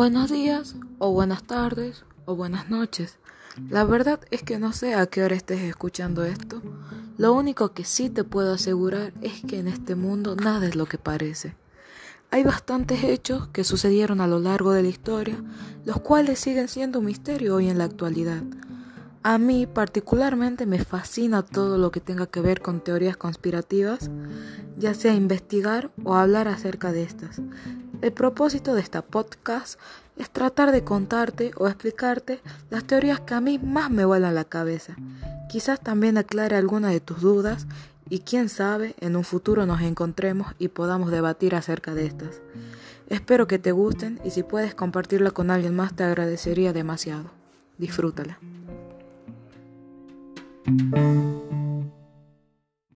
Buenos días, o buenas tardes, o buenas noches. La verdad es que no sé a qué hora estés escuchando esto. Lo único que sí te puedo asegurar es que en este mundo nada es lo que parece. Hay bastantes hechos que sucedieron a lo largo de la historia, los cuales siguen siendo un misterio hoy en la actualidad. A mí particularmente me fascina todo lo que tenga que ver con teorías conspirativas, ya sea investigar o hablar acerca de estas. El propósito de esta podcast es tratar de contarte o explicarte las teorías que a mí más me vuelan la cabeza. Quizás también aclare alguna de tus dudas y quién sabe, en un futuro nos encontremos y podamos debatir acerca de estas. Espero que te gusten y si puedes compartirla con alguien más te agradecería demasiado. Disfrútala.